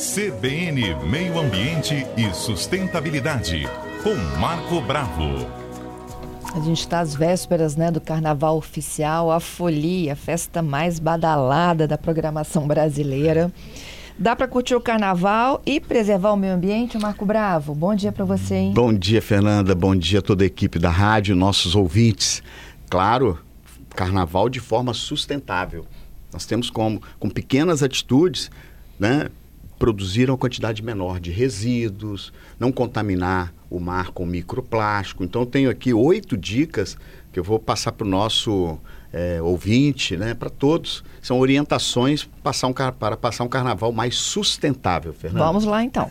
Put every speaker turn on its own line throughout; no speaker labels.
CBN Meio Ambiente e Sustentabilidade, com Marco Bravo.
A gente está às vésperas né, do Carnaval Oficial, a Folia, a festa mais badalada da programação brasileira. Dá para curtir o carnaval e preservar o meio ambiente, Marco Bravo? Bom dia para você, hein?
Bom dia, Fernanda. Bom dia a toda a equipe da rádio, nossos ouvintes. Claro, carnaval de forma sustentável. Nós temos como, com pequenas atitudes, né, produzir uma quantidade menor de resíduos, não contaminar o mar com microplástico. Então, tenho aqui oito dicas que eu vou passar para o nosso é, ouvinte, né, para todos. São orientações passar um, para passar um carnaval mais sustentável, Fernando.
Vamos lá, então.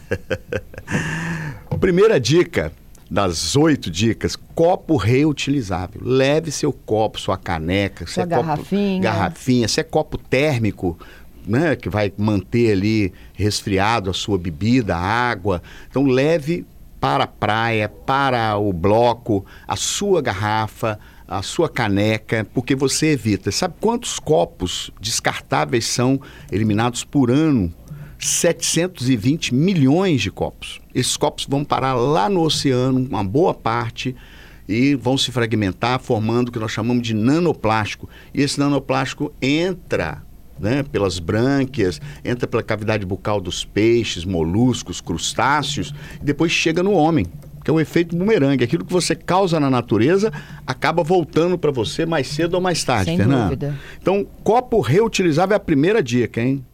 Primeira dica das oito dicas, copo reutilizável. Leve seu copo, sua caneca,
sua
é
garrafinha.
Copo, garrafinha, se é copo térmico, né, que vai manter ali resfriado a sua bebida, a água. Então leve para a praia, para o bloco, a sua garrafa, a sua caneca, porque você evita. Sabe quantos copos descartáveis são eliminados por ano? 720 milhões de copos. Esses copos vão parar lá no oceano, uma boa parte, e vão se fragmentar, formando o que nós chamamos de nanoplástico. E esse nanoplástico entra né, pelas brânquias, entra pela cavidade bucal dos peixes, moluscos, crustáceos, e depois chega no homem, que é o efeito bumerangue. Aquilo que você causa na natureza acaba voltando para você mais cedo ou mais tarde,
Sem
Fernanda.
dúvida.
Então, copo reutilizável é a primeira dica, hein?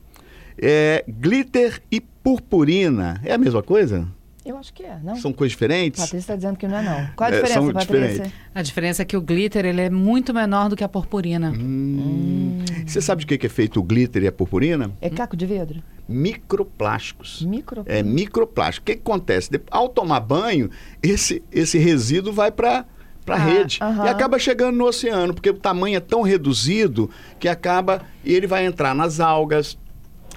É, glitter e purpurina. É a mesma coisa?
Eu acho que é, não?
São coisas diferentes?
Patrícia está dizendo que não é, não. Qual a
É,
diferença,
são
Patrícia?
diferentes.
A diferença é que o glitter ele é muito menor do que a purpurina.
Hum. Você sabe de que é feito o glitter e a purpurina?
É caco de vidro?
Microplásticos.
Micro.
É microplástico. O que, que acontece? De- Ao tomar banho, esse, esse resíduo vai para para a
Ah,
rede e acaba chegando no oceano, porque o tamanho é tão reduzido que acaba e ele vai entrar nas algas,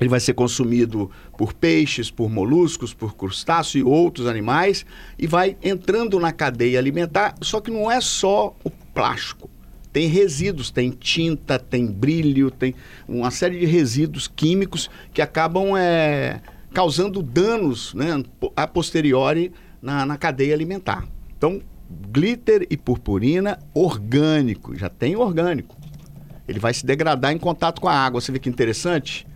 ele vai ser consumido por peixes, por moluscos, por crustáceos e outros animais e vai entrando na cadeia alimentar. Só que não é só o plástico. Tem resíduos, tem tinta, tem brilho, tem uma série de resíduos químicos que acabam é, causando danos né, a posteriori na, na cadeia alimentar. Então, glitter e purpurina orgânico, já tem orgânico. Ele vai se degradar em contato com a água. Você vê que interessante?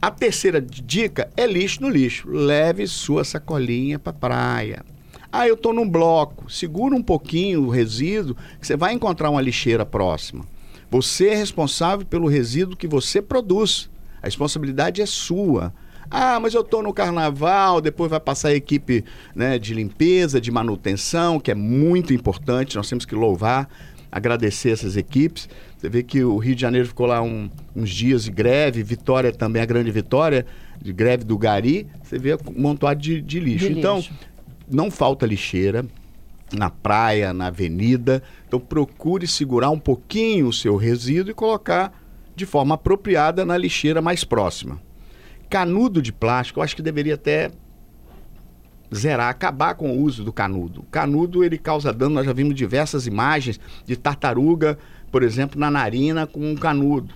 A terceira dica é lixo no lixo. Leve sua sacolinha para praia. Ah, eu estou num bloco. Segura um pouquinho o resíduo, que você vai encontrar uma lixeira próxima. Você é responsável pelo resíduo que você produz. A responsabilidade é sua. Ah, mas eu estou no carnaval, depois vai passar a equipe né, de limpeza, de manutenção, que é muito importante, nós temos que louvar, agradecer essas equipes. Você vê que o Rio de Janeiro ficou lá um- uns dias de greve, Vitória também, a grande Vitória, de greve do Gari, você vê um montado de, de lixo.
De
então,
lixo.
não falta lixeira na praia, na avenida. Então procure segurar um pouquinho o seu resíduo e colocar de forma apropriada na lixeira mais próxima. Canudo de plástico, eu acho que deveria até zerar, acabar com o uso do canudo. O canudo ele causa dano, nós já vimos diversas imagens de tartaruga, por exemplo, na narina com um canudo.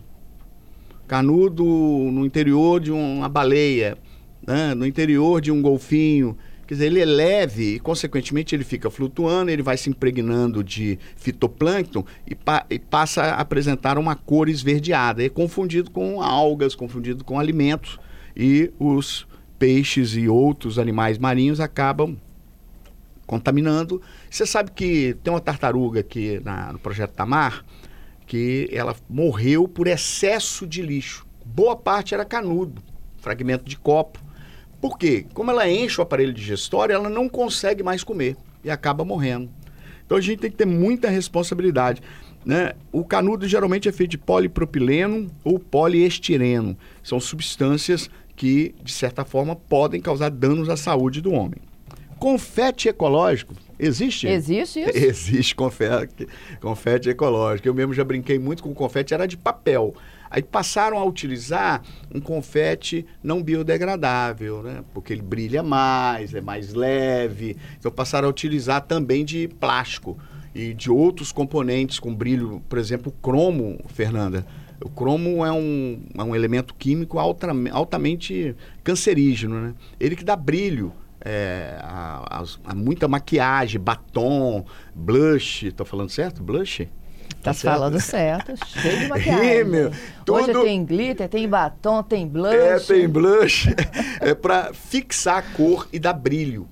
Canudo no interior de uma baleia, né? no interior de um golfinho. Quer dizer, ele é leve e, consequentemente, ele fica flutuando, ele vai se impregnando de fitoplâncton e, pa- e passa a apresentar uma cor esverdeada. É confundido com algas, confundido com alimentos. E os peixes e outros animais marinhos acabam contaminando. Você sabe que tem uma tartaruga aqui na- no Projeto Tamar que ela morreu por excesso de lixo. Boa parte era canudo, fragmento de copo. Por quê? Como ela enche o aparelho digestório, ela não consegue mais comer e acaba morrendo. Então a gente tem que ter muita responsabilidade. Né? O canudo geralmente é feito de polipropileno ou poliestireno. São substâncias que, de certa forma, podem causar danos à saúde do homem. Confete ecológico existe?
Existe isso?
Existe confete, confete ecológico. Eu mesmo já brinquei muito com confete, era de papel. Aí passaram a utilizar um confete não biodegradável, né? Porque ele brilha mais, é mais leve. Então passaram a utilizar também de plástico e de outros componentes com brilho, por exemplo, o cromo, Fernanda. O cromo é um, é um elemento químico alta, altamente cancerígeno, né? Ele que dá brilho é, a, a, a muita maquiagem, batom, blush. Tô falando certo? Blush?
Tá, tá falando certo, cheio de maquiagem. Rímel, tudo... Hoje tem glitter, tem batom, tem blush.
É, tem blush. é para fixar a cor e dar brilho.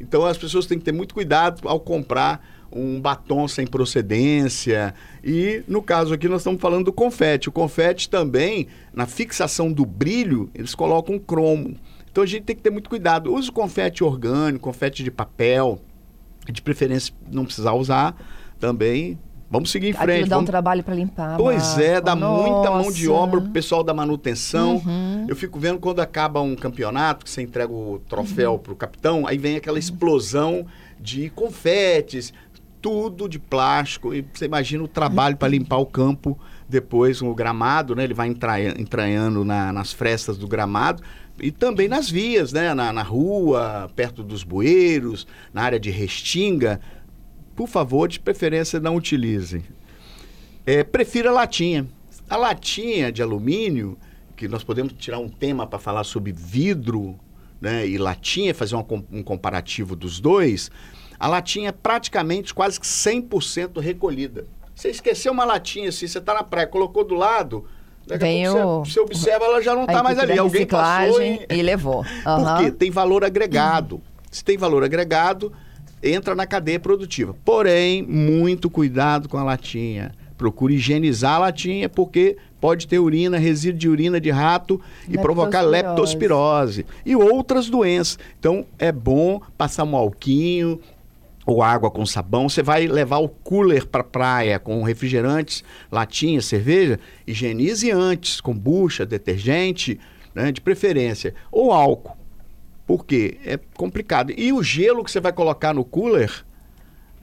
Então as pessoas têm que ter muito cuidado ao comprar um batom sem procedência. E no caso aqui nós estamos falando do confete. O confete também, na fixação do brilho, eles colocam cromo. Então a gente tem que ter muito cuidado. Use confete orgânico, confete de papel. De preferência não precisar usar também. Vamos seguir em frente. Aquilo
dá
vamos...
um trabalho para limpar.
Pois é, dá Nossa. muita mão de obra pro pessoal da manutenção. Uhum. Eu fico vendo quando acaba um campeonato, que você entrega o troféu uhum. pro capitão, aí vem aquela explosão de confetes, tudo de plástico. E você imagina o trabalho para limpar o campo depois, o gramado, né? Ele vai entranhando na, nas frestas do gramado e também nas vias, né? Na, na rua, perto dos bueiros, na área de restinga. Por favor, de preferência, não utilize. É, prefira a latinha. A latinha de alumínio, que nós podemos tirar um tema para falar sobre vidro né, e latinha, fazer um comparativo dos dois. A latinha é praticamente quase que 100% recolhida. Você esqueceu uma latinha assim, você está na praia, colocou do lado, Daqui Vem a pouco você, você, observa, ela já não está mais ali. Alguém passou e...
e levou. Uhum.
Por quê? Tem valor agregado. Se tem valor agregado, entra na cadeia produtiva. Porém, muito cuidado com a latinha. Procure higienizar a latinha, porque pode ter urina, resíduo de urina de rato e provocar leptospirose e outras doenças. Então, é bom passar um alquinho, ou água com sabão, você vai levar o cooler para praia com refrigerantes, latinha, cerveja, higienize antes com bucha, detergente, né, de preferência, ou álcool. Por quê? É complicado. E o gelo que você vai colocar no cooler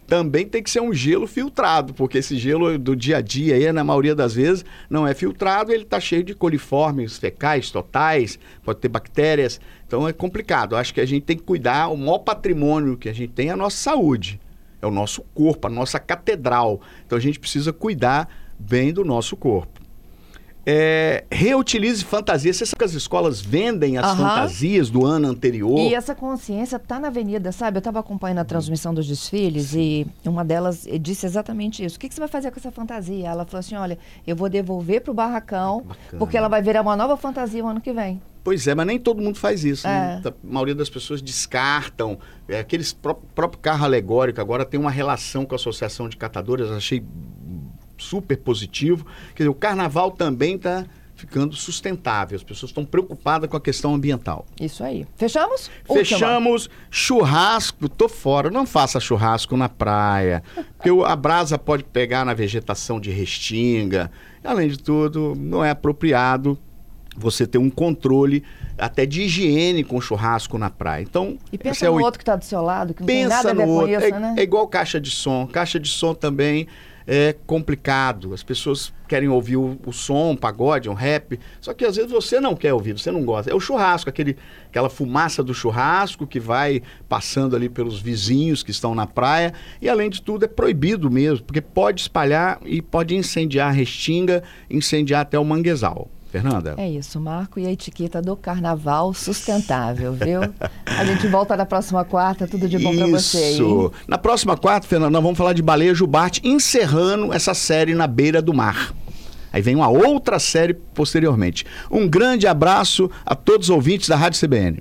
também tem que ser um gelo filtrado, porque esse gelo do dia a dia, aí, na maioria das vezes, não é filtrado, ele está cheio de coliformes fecais, totais, pode ter bactérias. Então é complicado. Acho que a gente tem que cuidar, o maior patrimônio que a gente tem é a nossa saúde. É o nosso corpo, a nossa catedral. Então a gente precisa cuidar bem do nosso corpo. É, reutilize fantasias. Você sabe que as escolas vendem as fantasias do ano anterior?
E essa consciência está na avenida, sabe? Eu estava acompanhando a transmissão dos desfiles Sim. e uma delas disse exatamente isso. O que, que, você vai fazer com essa fantasia? Ela falou assim, olha, eu vou devolver para o barracão, porque ela vai virar uma nova fantasia o ano que vem.
Pois é, mas nem todo mundo faz isso. Né? É. Né? A maioria das pessoas descartam. É, aqueles pró próprio carro alegórico agora tem uma relação com a Associação de Catadores, achei super positivo. Quer dizer, o carnaval também está ficando sustentável. As pessoas estão preocupadas com a questão ambiental.
Isso aí. Fechamos?
Fechamos. Última. Churrasco, tô fora. Não faça churrasco na praia. Porque a brasa pode pegar na vegetação de restinga. Além de tudo, não é apropriado você ter um controle até de higiene com churrasco na praia. Então,
e pensa é no o... outro que está do seu lado, que não
pensa
tem nada a ver
no
com
outro.
isso,
é,
né?
É igual caixa de som. Caixa de som também é complicado. As pessoas querem ouvir o, o som, um pagode, um rap, só que às vezes você não quer ouvir, você não gosta. É o churrasco, aquele, aquela fumaça do churrasco que vai passando ali pelos vizinhos que estão na praia. E além de tudo, é proibido mesmo, porque pode espalhar e pode incendiar a restinga, incendiar até o manguezal. Fernanda.
É isso, Marco. E a etiqueta do carnaval sustentável, viu? a gente volta na próxima quarta. Tudo de bom para você. Isso.
Na próxima quarta, Fernanda, nós vamos falar de baleia jubarte, encerrando essa série na beira do mar. Aí vem uma outra série posteriormente. Um grande abraço a todos os ouvintes da Rádio CBN.